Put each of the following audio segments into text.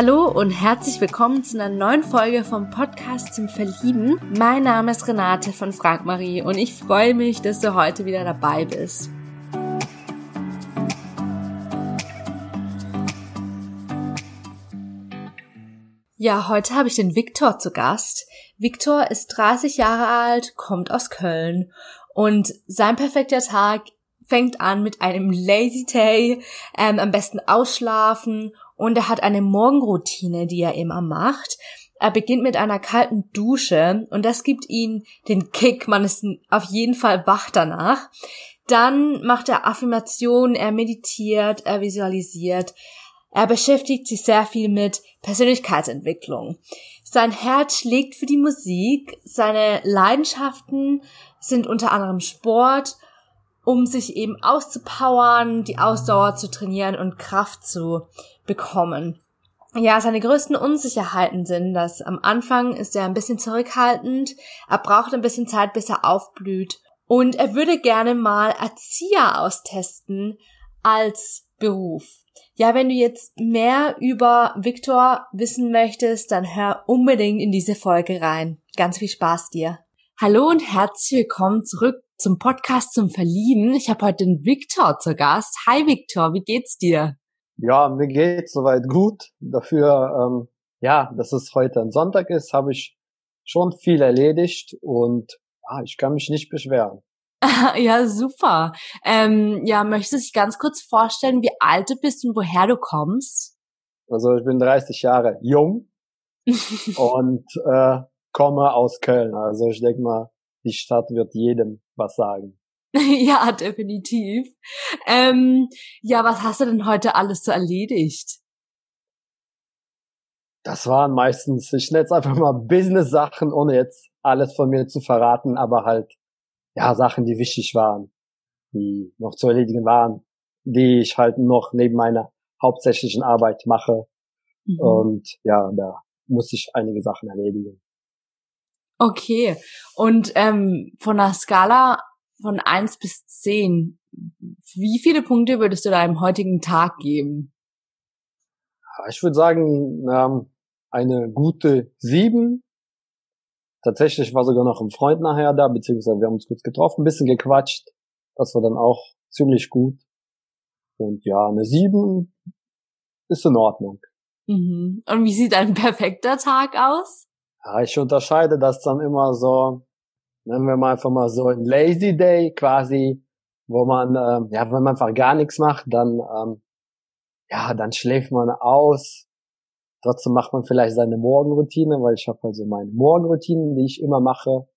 Hallo und herzlich willkommen zu einer neuen Folge vom Podcast zum Verlieben. Mein Name ist Renate von Frank Marie und ich freue mich, dass du heute wieder dabei bist. Ja, heute habe ich den Viktor zu Gast. Viktor ist 30 Jahre alt, kommt aus Köln und sein perfekter Tag fängt an mit einem Lazy Day, ähm, am besten ausschlafen und er hat eine Morgenroutine, die er immer macht. Er beginnt mit einer kalten Dusche und das gibt ihm den Kick, man ist auf jeden Fall wach danach. Dann macht er Affirmationen, er meditiert, er visualisiert, er beschäftigt sich sehr viel mit Persönlichkeitsentwicklung. Sein Herz schlägt für die Musik, seine Leidenschaften sind unter anderem Sport, um sich eben auszupowern, die Ausdauer zu trainieren und Kraft zu bekommen. Ja, seine größten Unsicherheiten sind, dass am Anfang ist er ein bisschen zurückhaltend, er braucht ein bisschen Zeit, bis er aufblüht und er würde gerne mal Erzieher austesten als Beruf. Ja, wenn du jetzt mehr über Viktor wissen möchtest, dann hör unbedingt in diese Folge rein. Ganz viel Spaß dir. Hallo und herzlich willkommen zurück zum Podcast zum Verlieben. Ich habe heute den Viktor zu Gast. Hi Viktor, wie geht's dir? Ja, mir geht's soweit gut. Dafür, ähm, ja, dass es heute ein Sonntag ist, habe ich schon viel erledigt und ja, ich kann mich nicht beschweren. ja, super. Ähm, ja, möchtest du dich ganz kurz vorstellen, wie alt du bist und woher du kommst? Also ich bin 30 Jahre jung und äh, komme aus Köln. Also ich denke mal, die Stadt wird jedem was sagen. ja, definitiv. Ähm, ja, was hast du denn heute alles so erledigt? Das waren meistens, ich nenne es einfach mal Business-Sachen, ohne jetzt alles von mir zu verraten, aber halt ja, Sachen, die wichtig waren, die noch zu erledigen waren, die ich halt noch neben meiner hauptsächlichen Arbeit mache. Mhm. Und ja, da muss ich einige Sachen erledigen. Okay. Und ähm, von der Skala von eins bis zehn, wie viele Punkte würdest du deinem heutigen Tag geben? Ich würde sagen, ähm, eine gute sieben. Tatsächlich war sogar noch ein Freund nachher da, beziehungsweise wir haben uns kurz getroffen, ein bisschen gequatscht. Das war dann auch ziemlich gut. Und ja, eine sieben ist in Ordnung. Mhm. Und wie sieht ein perfekter Tag aus? Ja, ich unterscheide das dann immer so, nennen wir mal einfach mal so ein Lazy Day quasi, wo man, ähm, ja, wenn man einfach gar nichts macht, dann, ähm, ja, dann schläft man aus, Trotzdem macht man vielleicht seine Morgenroutine, weil ich habe also meine Morgenroutinen, die ich immer mache.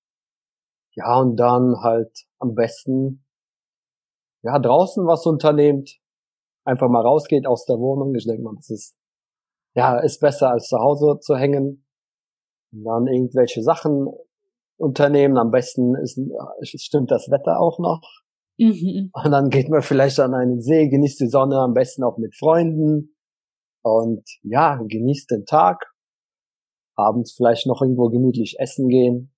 Ja, und dann halt am besten ja draußen was unternehmt, einfach mal rausgeht aus der Wohnung. Ich denke mal, das ist ja ist besser als zu Hause zu hängen. Und dann irgendwelche Sachen unternehmen. Am besten ist stimmt das Wetter auch noch. Mhm. Und dann geht man vielleicht an einen See, genießt die Sonne, am besten auch mit Freunden. Und ja, genießt den Tag. Abends vielleicht noch irgendwo gemütlich essen gehen.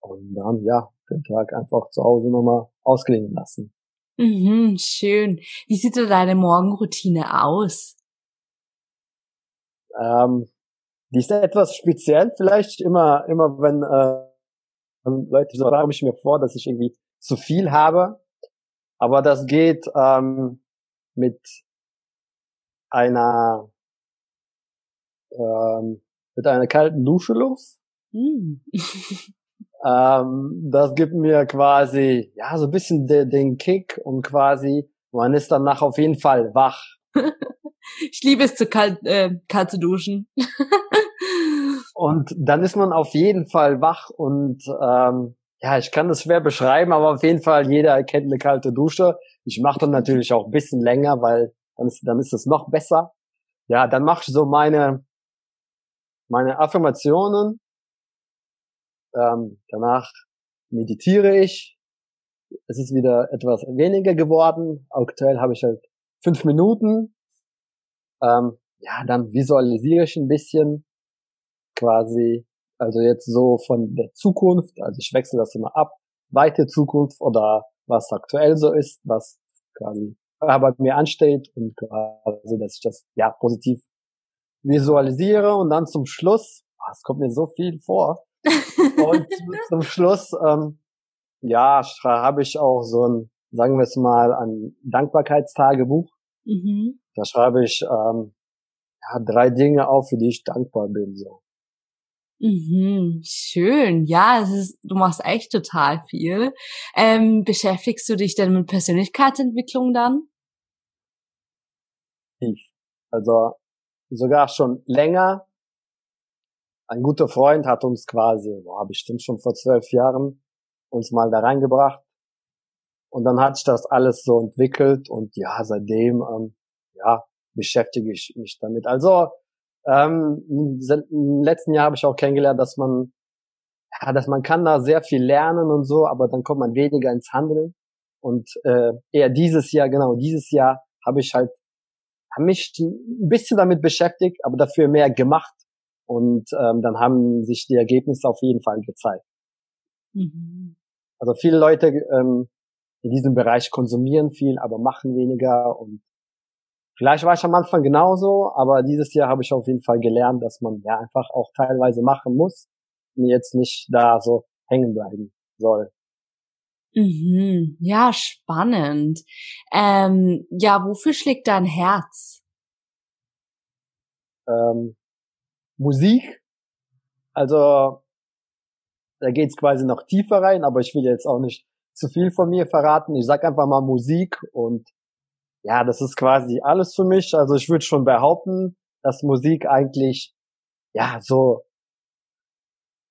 Und dann, ja, den Tag einfach zu Hause nochmal ausklingen lassen. Mhm, schön. Wie sieht denn deine Morgenroutine aus? Ähm, die ist etwas speziell vielleicht. Immer, immer wenn äh, Leute so fragen, ich mir vor, dass ich irgendwie zu viel habe. Aber das geht ähm, mit einer ähm, mit einer kalten Dusche los. Mm. ähm, das gibt mir quasi ja so ein bisschen de, den Kick und quasi man ist danach auf jeden Fall wach. ich liebe es zu kalt, äh, kalt zu duschen. und dann ist man auf jeden Fall wach und ähm, ja, ich kann das schwer beschreiben, aber auf jeden Fall jeder kennt eine kalte Dusche. Ich mache dann natürlich auch ein bisschen länger, weil dann ist, dann ist es noch besser. Ja, dann mache ich so meine, meine Affirmationen. Ähm, danach meditiere ich. Es ist wieder etwas weniger geworden. Aktuell habe ich halt fünf Minuten. Ähm, ja, dann visualisiere ich ein bisschen quasi, also jetzt so von der Zukunft, also ich wechsle das immer ab, weite Zukunft oder was aktuell so ist, was quasi bei mir ansteht und quasi, dass ich das ja positiv visualisiere und dann zum Schluss, ah, es kommt mir so viel vor, und zum Schluss, ähm, ja, habe ich auch so ein, sagen wir es mal, ein Dankbarkeitstagebuch. Mhm. Da schreibe ich ähm, ja, drei Dinge auf, für die ich dankbar bin. So. Mhm, schön. Ja, es ist, du machst echt total viel. Ähm, beschäftigst du dich denn mit Persönlichkeitsentwicklung dann? Also sogar schon länger. Ein guter Freund hat uns quasi, boah, bestimmt schon vor zwölf Jahren, uns mal da reingebracht. Und dann hat sich das alles so entwickelt und ja, seitdem, ähm, ja, beschäftige ich mich damit. Also, ähm, im letzten Jahr habe ich auch kennengelernt, dass man, ja, dass man kann da sehr viel lernen und so, aber dann kommt man weniger ins Handeln. Und äh, eher dieses Jahr, genau, dieses Jahr habe ich halt hab mich ein bisschen damit beschäftigt, aber dafür mehr gemacht. Und ähm, dann haben sich die Ergebnisse auf jeden Fall gezeigt. Mhm. Also viele Leute ähm, in diesem Bereich konsumieren viel, aber machen weniger. Und vielleicht war ich am Anfang genauso, aber dieses Jahr habe ich auf jeden Fall gelernt, dass man ja einfach auch teilweise machen muss und jetzt nicht da so hängen bleiben soll. Mhm. Ja, spannend. Ähm, ja, wofür schlägt dein Herz? Ähm, Musik. Also da geht's quasi noch tiefer rein, aber ich will jetzt auch nicht zu viel von mir verraten. Ich sag einfach mal Musik und ja, das ist quasi alles für mich. Also ich würde schon behaupten, dass Musik eigentlich ja so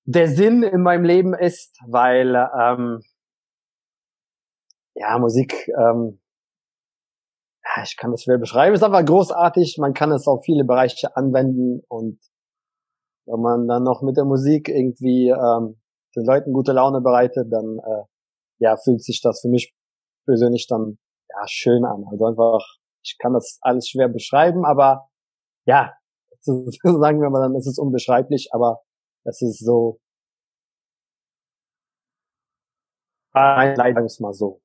der Sinn in meinem Leben ist, weil ähm, ja, Musik, ähm, ja, ich kann das schwer beschreiben, ist einfach großartig, man kann es auf viele Bereiche anwenden. Und wenn man dann noch mit der Musik irgendwie ähm, den Leuten gute Laune bereitet, dann äh, ja, fühlt sich das für mich persönlich dann ja schön an. Also einfach, ich kann das alles schwer beschreiben, aber ja, sagen wir mal, dann ist es unbeschreiblich, aber es ist so, wir es mal so.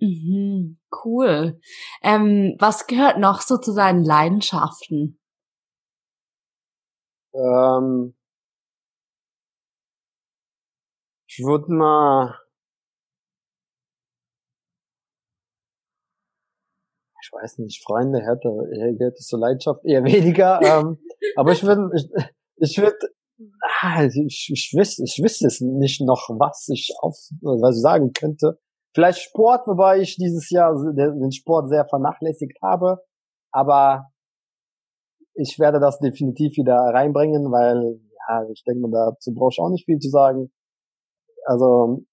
Mhm, cool. Ähm, was gehört noch so zu seinen Leidenschaften? Ähm, ich würde mal ich weiß nicht, Freunde hätte, hätte so Leidenschaft eher weniger. ähm, aber ich würde, ich, ich würde, ah, ich, ich, wüsste, ich wüsste es nicht noch, was ich auf, was ich sagen könnte. Vielleicht Sport, wobei ich dieses Jahr den Sport sehr vernachlässigt habe. Aber ich werde das definitiv wieder reinbringen, weil, ja, ich denke, dazu brauche ich auch nicht viel zu sagen. Also,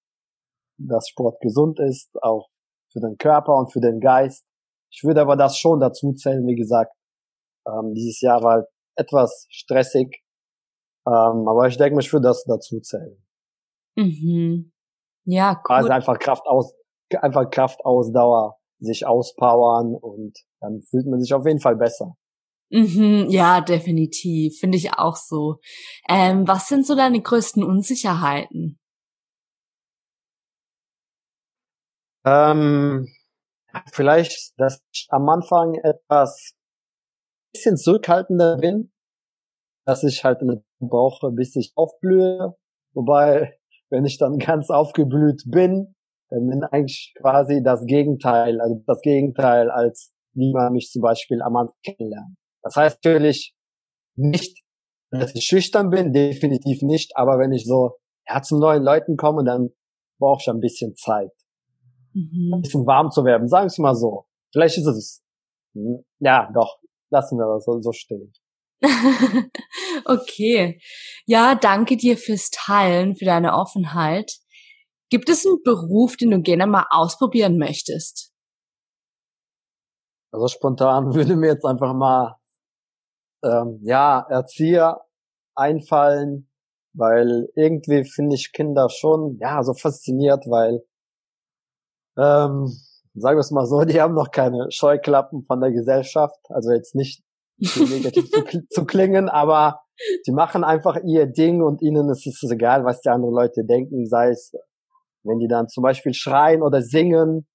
dass Sport gesund ist, auch für den Körper und für den Geist. Ich würde aber das schon dazu zählen, wie gesagt. Ähm, dieses Jahr war halt etwas stressig. Ähm, aber ich denke, ich würde das dazu zählen. Mhm. Ja, cool. Also einfach Kraft aus, einfach Kraftausdauer, sich auspowern und dann fühlt man sich auf jeden Fall besser. Mhm, ja, definitiv. Finde ich auch so. Ähm, was sind so deine größten Unsicherheiten? Ähm, vielleicht, dass ich am Anfang etwas bisschen zurückhaltender bin, dass ich halt eine brauche, bis ich aufblühe. Wobei wenn ich dann ganz aufgeblüht bin, dann bin eigentlich quasi das Gegenteil, also das Gegenteil, als wie man mich zum Beispiel am Anfang kennenlernt. Das heißt natürlich nicht, dass ich schüchtern bin, definitiv nicht, aber wenn ich so ja, zu neuen Leuten komme, dann brauche ich ein bisschen Zeit. Mhm. Ein bisschen warm zu werden, sagen wir mal so. Vielleicht ist es, ja, doch, lassen wir das so, so stehen. okay. Ja, danke dir fürs Teilen, für deine Offenheit. Gibt es einen Beruf, den du gerne mal ausprobieren möchtest? Also spontan würde mir jetzt einfach mal ähm, ja Erzieher einfallen, weil irgendwie finde ich Kinder schon ja so fasziniert, weil ähm, sagen wir es mal so, die haben noch keine Scheuklappen von der Gesellschaft, also jetzt nicht negativ zu, zu, klingen, aber die machen einfach ihr Ding und ihnen ist es egal, was die anderen Leute denken, sei es, wenn die dann zum Beispiel schreien oder singen,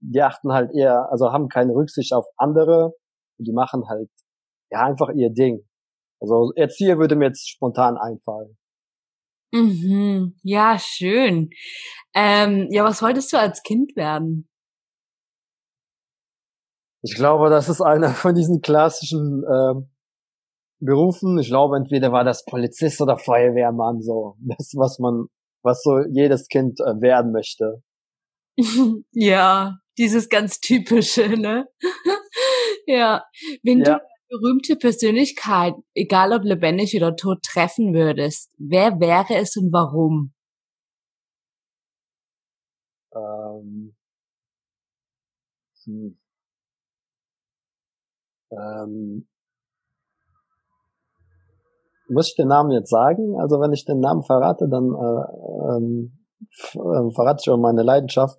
die achten halt eher, also haben keine Rücksicht auf andere, die machen halt ja, einfach ihr Ding. Also Erzieher würde mir jetzt spontan einfallen. Mhm. Ja, schön. Ähm, ja, was wolltest du als Kind werden? Ich glaube, das ist einer von diesen klassischen ähm, Berufen. Ich glaube, entweder war das Polizist oder Feuerwehrmann, so das, was man, was so jedes Kind äh, werden möchte. ja, dieses ganz typische, ne? ja, wenn ja. Berühmte Persönlichkeit, egal ob lebendig oder tot, treffen würdest, wer wäre es und warum? Ähm, hm. ähm, muss ich den Namen jetzt sagen? Also wenn ich den Namen verrate, dann äh, ähm, äh, verrate ich auch meine Leidenschaft.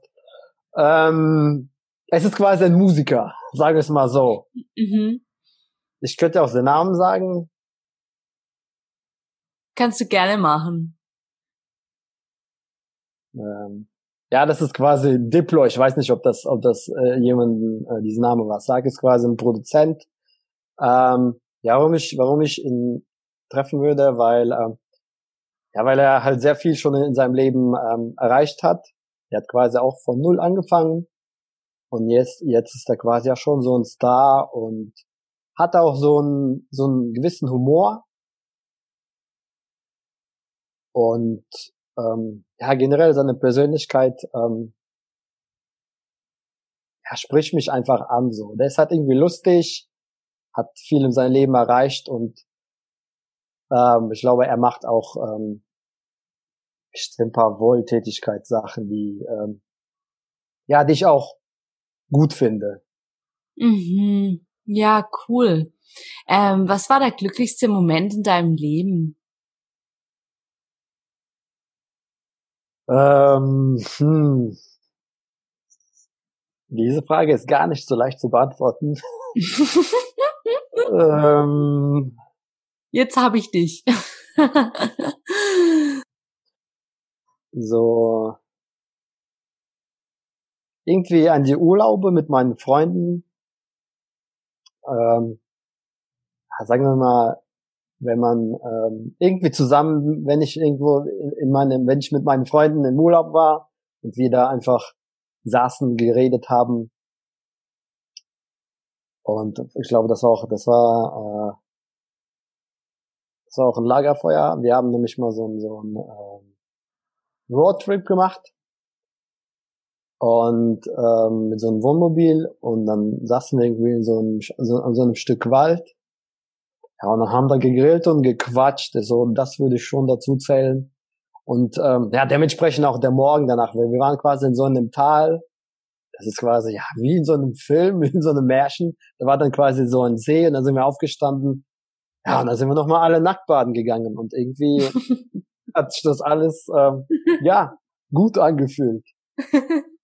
Ähm, es ist quasi ein Musiker, sage es mal so. Mhm. Ich könnte auch den Namen sagen. Kannst du gerne machen. Ähm, ja, das ist quasi Diplo. Ich weiß nicht, ob das, ob das äh, jemanden äh, diesen Namen was sagt. Ist quasi ein Produzent. Ähm, ja, warum ich, warum ich ihn treffen würde, weil ähm, ja, weil er halt sehr viel schon in seinem Leben ähm, erreicht hat. Er hat quasi auch von null angefangen und jetzt jetzt ist er quasi ja schon so ein Star und hat auch so einen so einen gewissen Humor und ähm, ja generell seine Persönlichkeit ähm, ja, spricht mich einfach an so. Der ist halt irgendwie lustig, hat viel in seinem Leben erreicht und ähm, ich glaube, er macht auch ähm, ein paar Wohltätigkeitssachen, die ähm, ja, die ich auch gut finde. Mhm. Ja, cool. Ähm, was war der glücklichste Moment in deinem Leben? Ähm, hm. Diese Frage ist gar nicht so leicht zu beantworten. ähm, Jetzt habe ich dich. so irgendwie an die Urlaube mit meinen Freunden. Ähm, sagen wir mal, wenn man ähm, irgendwie zusammen, wenn ich irgendwo in, in meinem, wenn ich mit meinen Freunden im Urlaub war und wir da einfach saßen, geredet haben. Und ich glaube, das war auch, das war äh, das war auch ein Lagerfeuer. Wir haben nämlich mal so ein, so ein äh, Roadtrip gemacht. Und ähm, mit so einem Wohnmobil und dann saßen wir irgendwie in so einem, so, an so einem Stück Wald. Ja, und dann haben wir gegrillt und gequatscht. So, das würde ich schon dazu zählen. Und ähm, ja, dementsprechend auch der Morgen danach. Wir, wir waren quasi in so einem Tal. Das ist quasi ja wie in so einem Film, wie in so einem Märchen. Da war dann quasi so ein See und dann sind wir aufgestanden ja, und dann sind wir nochmal alle nackt baden gegangen und irgendwie hat sich das alles, ähm, ja, gut angefühlt.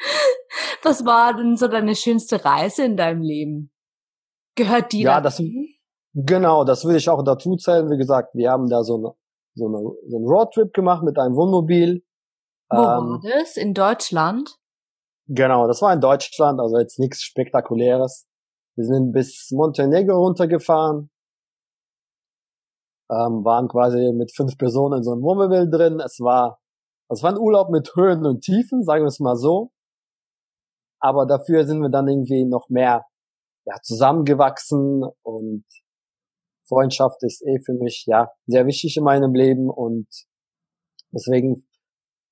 Was war denn so deine schönste Reise in deinem Leben? Gehört die ja, dazu? Das, genau, das würde ich auch dazu zählen. Wie gesagt, wir haben da so, eine, so, eine, so einen Roadtrip gemacht mit einem Wohnmobil. Wo ähm, war das? In Deutschland? Genau, das war in Deutschland, also jetzt nichts Spektakuläres. Wir sind bis Montenegro runtergefahren, ähm, waren quasi mit fünf Personen in so einem Wohnmobil drin. Es war, es war ein Urlaub mit Höhen und Tiefen, sagen wir es mal so. Aber dafür sind wir dann irgendwie noch mehr ja, zusammengewachsen und Freundschaft ist eh für mich ja sehr wichtig in meinem Leben und deswegen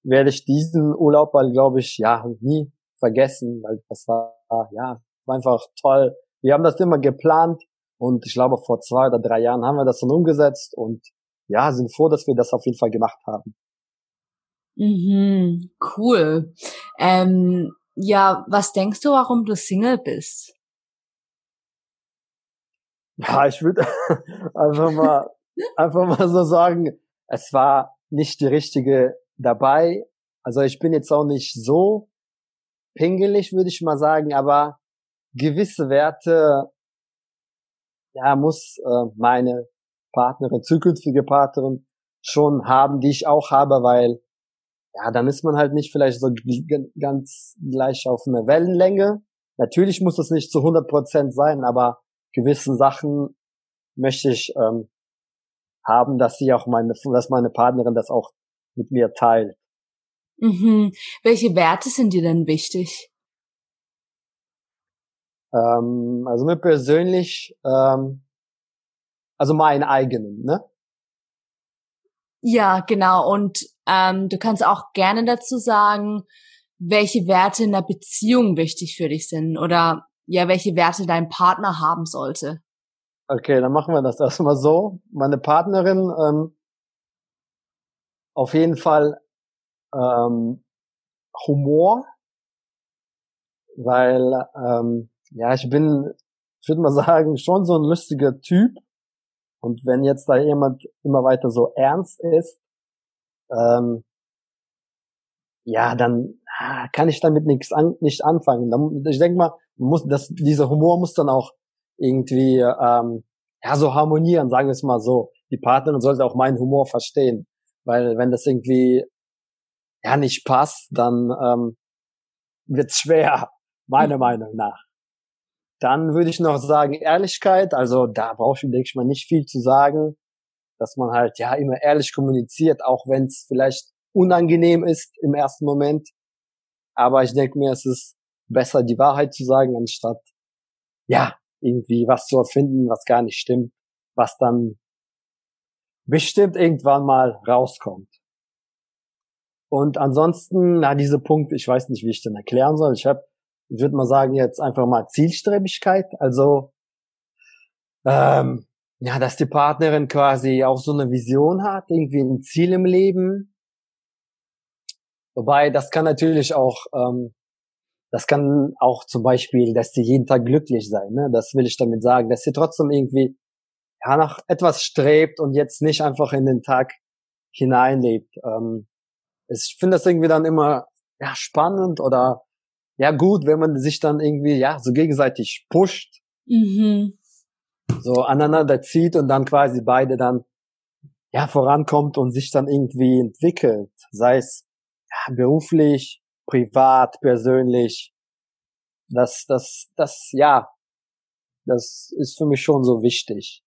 werde ich diesen Urlaub weil glaube ich ja nie vergessen, weil das war ja war einfach toll. Wir haben das immer geplant und ich glaube, vor zwei oder drei Jahren haben wir das dann umgesetzt und ja, sind froh, dass wir das auf jeden Fall gemacht haben. Mhm, cool. Ähm, ja, was denkst du, warum du Single bist? Ja, ich würde einfach mal, einfach mal so sagen, es war nicht die richtige dabei. Also ich bin jetzt auch nicht so pingelig, würde ich mal sagen, aber gewisse Werte ja, muss äh, meine Partnerin, zukünftige Partnerin schon haben, die ich auch habe, weil ja, dann ist man halt nicht vielleicht so ganz gleich auf einer Wellenlänge. Natürlich muss es nicht zu 100 Prozent sein, aber gewissen Sachen möchte ich ähm, haben, dass sie auch meine, dass meine Partnerin das auch mit mir teilt. Mhm. Welche Werte sind dir denn wichtig? Ähm, also mir persönlich, ähm, also meinen eigenen, ne? Ja, genau. Und ähm, du kannst auch gerne dazu sagen, welche Werte in der Beziehung wichtig für dich sind oder ja, welche Werte dein Partner haben sollte. Okay, dann machen wir das erstmal so. Meine Partnerin ähm, auf jeden Fall ähm, Humor, weil ähm, ja, ich bin, ich würde mal sagen, schon so ein lustiger Typ. Und wenn jetzt da jemand immer weiter so ernst ist, ähm, ja, dann ah, kann ich damit nichts an, nicht anfangen. Ich denke mal, muss das, dieser Humor muss dann auch irgendwie ähm, ja so harmonieren, sagen wir es mal so. Die Partnerin sollte auch meinen Humor verstehen, weil wenn das irgendwie ja nicht passt, dann ähm, wird's schwer, meiner mhm. Meinung nach. Dann würde ich noch sagen Ehrlichkeit. Also da brauche ich, denke ich mal, nicht viel zu sagen, dass man halt ja immer ehrlich kommuniziert, auch wenn es vielleicht unangenehm ist im ersten Moment. Aber ich denke mir, es ist besser, die Wahrheit zu sagen, anstatt ja irgendwie was zu erfinden, was gar nicht stimmt, was dann bestimmt irgendwann mal rauskommt. Und ansonsten, na, diese Punkte, ich weiß nicht, wie ich den erklären soll. Ich habe ich würde mal sagen, jetzt einfach mal Zielstrebigkeit. Also, ähm, ja, dass die Partnerin quasi auch so eine Vision hat, irgendwie ein Ziel im Leben. Wobei, das kann natürlich auch, ähm, das kann auch zum Beispiel, dass sie jeden Tag glücklich sein. Ne? Das will ich damit sagen, dass sie trotzdem irgendwie ja, nach etwas strebt und jetzt nicht einfach in den Tag hineinlebt. Ähm, ich finde das irgendwie dann immer ja, spannend oder ja gut, wenn man sich dann irgendwie, ja, so gegenseitig pusht, mhm. So aneinander zieht und dann quasi beide dann, ja, vorankommt und sich dann irgendwie entwickelt, sei es ja, beruflich, privat, persönlich, das, das, das, ja, das ist für mich schon so wichtig.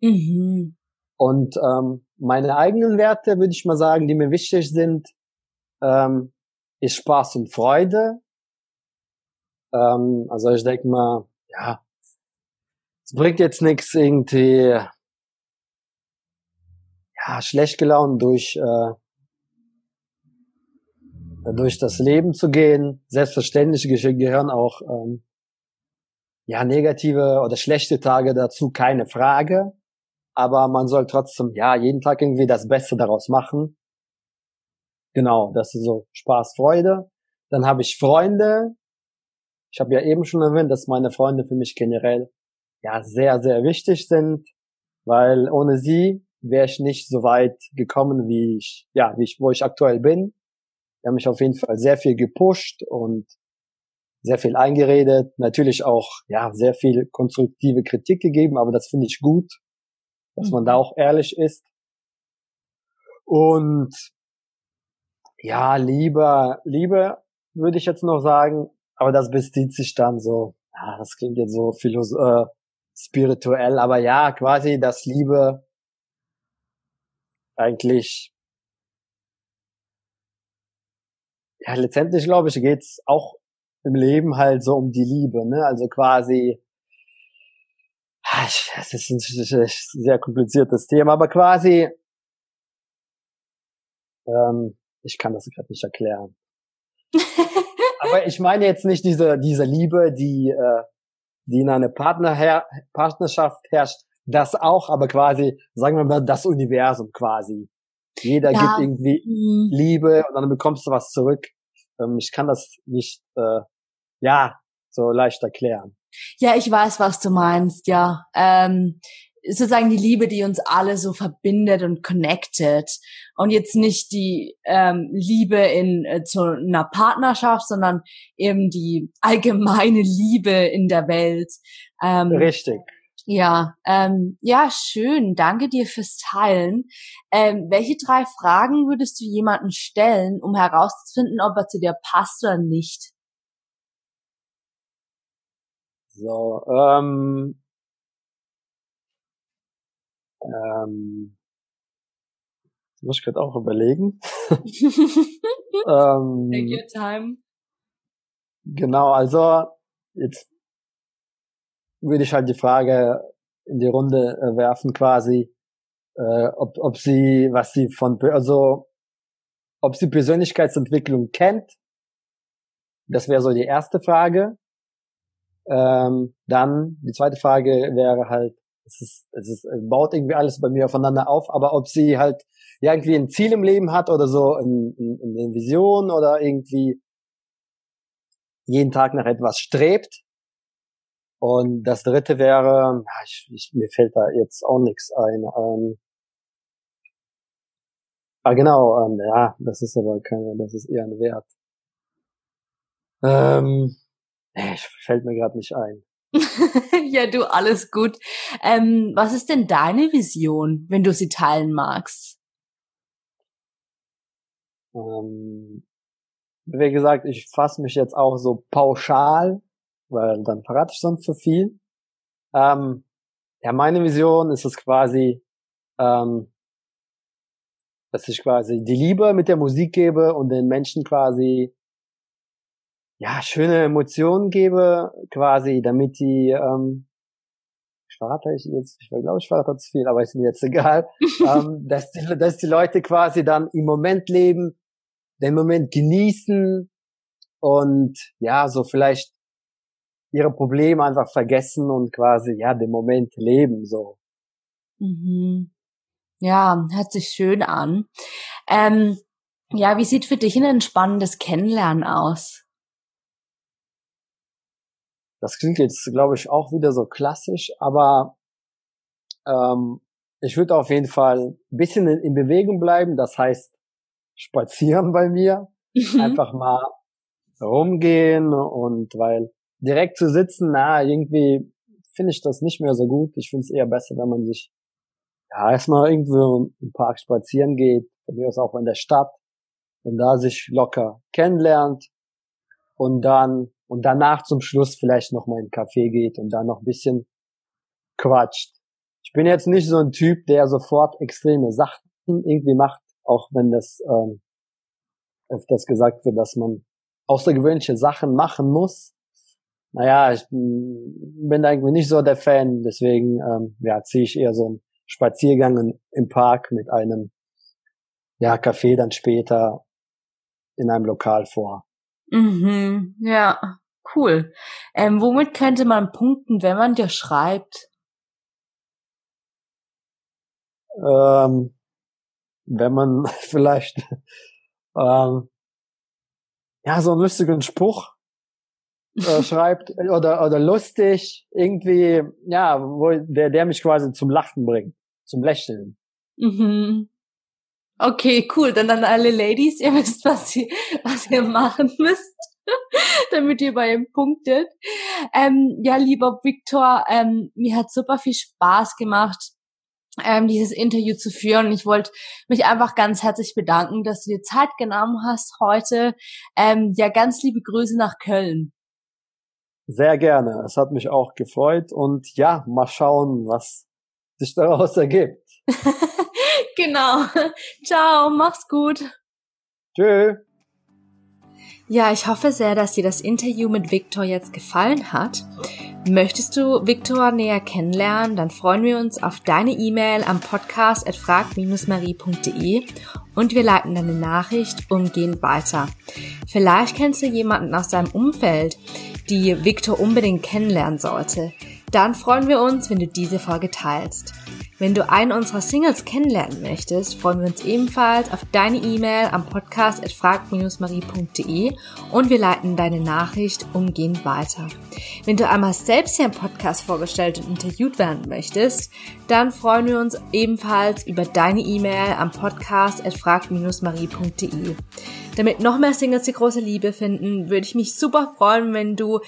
Mhm. Und ähm, meine eigenen Werte, würde ich mal sagen, die mir wichtig sind, ähm, ist Spaß und Freude. Ähm, also ich denke mal, ja, es bringt jetzt nichts irgendwie ja, schlecht gelaunt durch äh, durch das Leben zu gehen. Selbstverständlich gehören auch ähm, ja negative oder schlechte Tage dazu, keine Frage. Aber man soll trotzdem ja jeden Tag irgendwie das Beste daraus machen Genau, das ist so Spaß, Freude. Dann habe ich Freunde. Ich habe ja eben schon erwähnt, dass meine Freunde für mich generell ja sehr, sehr wichtig sind, weil ohne sie wäre ich nicht so weit gekommen, wie ich, ja, wie ich, wo ich aktuell bin. Die haben mich auf jeden Fall sehr viel gepusht und sehr viel eingeredet, natürlich auch, ja, sehr viel konstruktive Kritik gegeben, aber das finde ich gut, dass man da mhm. auch ehrlich ist. Und ja, Liebe, Liebe würde ich jetzt noch sagen, aber das bezieht sich dann so, ja, das klingt jetzt so philosoph äh, spirituell, aber ja, quasi das Liebe eigentlich ja, letztendlich glaube ich, geht's auch im Leben halt so um die Liebe, ne? Also quasi, das ist ein sehr kompliziertes Thema, aber quasi ähm, ich kann das gerade nicht erklären. Aber ich meine jetzt nicht diese, diese Liebe, die, äh, die in einer Partner her Partnerschaft herrscht. Das auch, aber quasi, sagen wir mal, das Universum quasi. Jeder ja. gibt irgendwie mhm. Liebe und dann bekommst du was zurück. Ähm, ich kann das nicht, äh, ja, so leicht erklären. Ja, ich weiß, was du meinst, ja. Ähm, sozusagen die Liebe, die uns alle so verbindet und connected. Und jetzt nicht die ähm, Liebe in äh, zu einer Partnerschaft, sondern eben die allgemeine Liebe in der Welt. Ähm, Richtig. Ja, ähm, ja, schön. Danke dir fürs Teilen. Ähm, welche drei Fragen würdest du jemanden stellen, um herauszufinden, ob er zu dir passt oder nicht? So, ähm, Ähm, muss ich gerade auch überlegen. ähm, Take your time. Genau, also jetzt würde ich halt die Frage in die Runde äh, werfen quasi, äh, ob, ob sie, was sie von, also ob sie Persönlichkeitsentwicklung kennt. Das wäre so die erste Frage. Ähm, dann die zweite Frage wäre halt, es ist, es ist, es baut irgendwie alles bei mir aufeinander auf, aber ob sie halt ja, irgendwie ein Ziel im Leben hat oder so, ein, ein, eine Vision oder irgendwie jeden Tag nach etwas strebt. Und das dritte wäre, ich, ich, mir fällt da jetzt auch nichts ein. Ähm, ah genau, ähm, ja, das ist aber keine, das ist eher ein Wert. Ähm, ich, fällt mir gerade nicht ein. ja, du, alles gut. Ähm, was ist denn deine Vision, wenn du sie teilen magst? Ähm, wie gesagt, ich fasse mich jetzt auch so pauschal, weil dann verrate ich sonst zu viel. Ähm, ja, meine Vision ist es quasi, ähm, dass ich quasi die Liebe mit der Musik gebe und den Menschen quasi ja schöne Emotionen gebe, quasi, damit die ähm, ich verrate ich jetzt, ich glaube, ich verrate zu viel, aber ist mir jetzt egal, ähm, dass, die, dass die Leute quasi dann im Moment leben, den Moment genießen und ja, so vielleicht ihre Probleme einfach vergessen und quasi ja den Moment leben so. Mhm. Ja, hört sich schön an. Ähm, ja, wie sieht für dich ein entspannendes Kennenlernen aus? Das klingt jetzt, glaube ich, auch wieder so klassisch, aber ähm, ich würde auf jeden Fall ein bisschen in, in Bewegung bleiben. Das heißt, spazieren bei mir. Mhm. Einfach mal rumgehen und weil direkt zu sitzen, na, irgendwie finde ich das nicht mehr so gut. Ich finde es eher besser, wenn man sich ja erstmal irgendwo im Park spazieren geht, von mir aus auch in der Stadt und da sich locker kennenlernt und dann und danach zum Schluss vielleicht noch mal in einen Café geht und dann noch ein bisschen quatscht. Ich bin jetzt nicht so ein Typ, der sofort extreme Sachen irgendwie macht, auch wenn das ähm, öfters gesagt wird, dass man außergewöhnliche Sachen machen muss. Naja, ich bin da irgendwie nicht so der Fan, deswegen ähm, ja, ziehe ich eher so einen Spaziergang im Park mit einem ja, Café dann später in einem Lokal vor. Mhm, ja, cool. Ähm, womit könnte man punkten, wenn man dir schreibt? Ähm, wenn man vielleicht ähm, ja so einen lustigen Spruch äh, schreibt oder oder lustig irgendwie ja wo der der mich quasi zum Lachen bringt zum Lächeln mhm. Okay cool dann an alle Ladies ihr wisst was ihr was ihr machen müsst damit ihr bei ihm punktet ähm, ja lieber Viktor ähm, mir hat super viel Spaß gemacht ähm, dieses Interview zu führen. Ich wollte mich einfach ganz herzlich bedanken, dass du dir Zeit genommen hast heute. Ähm, ja, ganz liebe Grüße nach Köln. Sehr gerne. Es hat mich auch gefreut und ja, mal schauen, was sich daraus ergibt. genau. Ciao, mach's gut. Tschüss. Ja, ich hoffe sehr, dass dir das Interview mit Victor jetzt gefallen hat. Möchtest du Victor näher kennenlernen, dann freuen wir uns auf deine E-Mail am Podcast at frag-marie.de und wir leiten deine Nachricht umgehend weiter. Vielleicht kennst du jemanden aus deinem Umfeld, die Victor unbedingt kennenlernen sollte. Dann freuen wir uns, wenn du diese Folge teilst. Wenn du einen unserer Singles kennenlernen möchtest, freuen wir uns ebenfalls auf deine E-Mail am Podcast at frag-marie.de und wir leiten deine Nachricht umgehend weiter. Wenn du einmal selbst hier im Podcast vorgestellt und interviewt werden möchtest, dann freuen wir uns ebenfalls über deine E-Mail am Podcast at frag-marie.de. Damit noch mehr Singles die große Liebe finden, würde ich mich super freuen, wenn du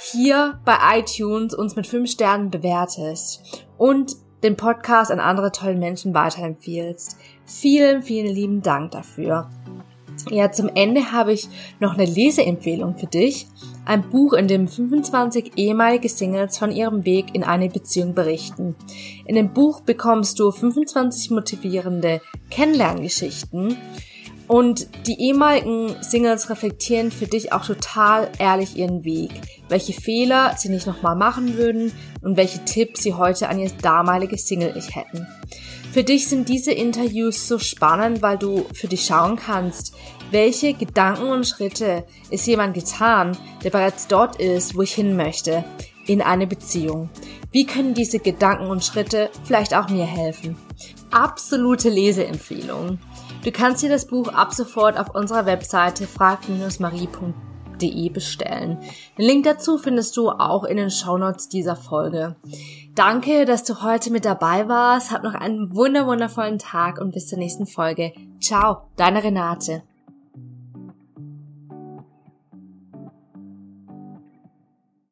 hier bei iTunes uns mit 5 Sternen bewertest und den Podcast an andere tolle Menschen weiterempfiehlst. Vielen, vielen lieben Dank dafür. Ja, zum Ende habe ich noch eine Leseempfehlung für dich. Ein Buch, in dem 25 ehemalige Singles von ihrem Weg in eine Beziehung berichten. In dem Buch bekommst du 25 motivierende Kennenlerngeschichten und die ehemaligen Singles reflektieren für dich auch total ehrlich ihren Weg, welche Fehler sie nicht nochmal machen würden und welche Tipps sie heute an ihr damaliges Single-Ich hätten. Für dich sind diese Interviews so spannend, weil du für dich schauen kannst, welche Gedanken und Schritte ist jemand getan, der bereits dort ist, wo ich hin möchte, in eine Beziehung. Wie können diese Gedanken und Schritte vielleicht auch mir helfen? Absolute Leseempfehlung. Du kannst dir das Buch ab sofort auf unserer Webseite frag-marie.de bestellen. Den Link dazu findest du auch in den Shownotes dieser Folge. Danke, dass du heute mit dabei warst. Hab noch einen wunderwundervollen Tag und bis zur nächsten Folge. Ciao, deine Renate.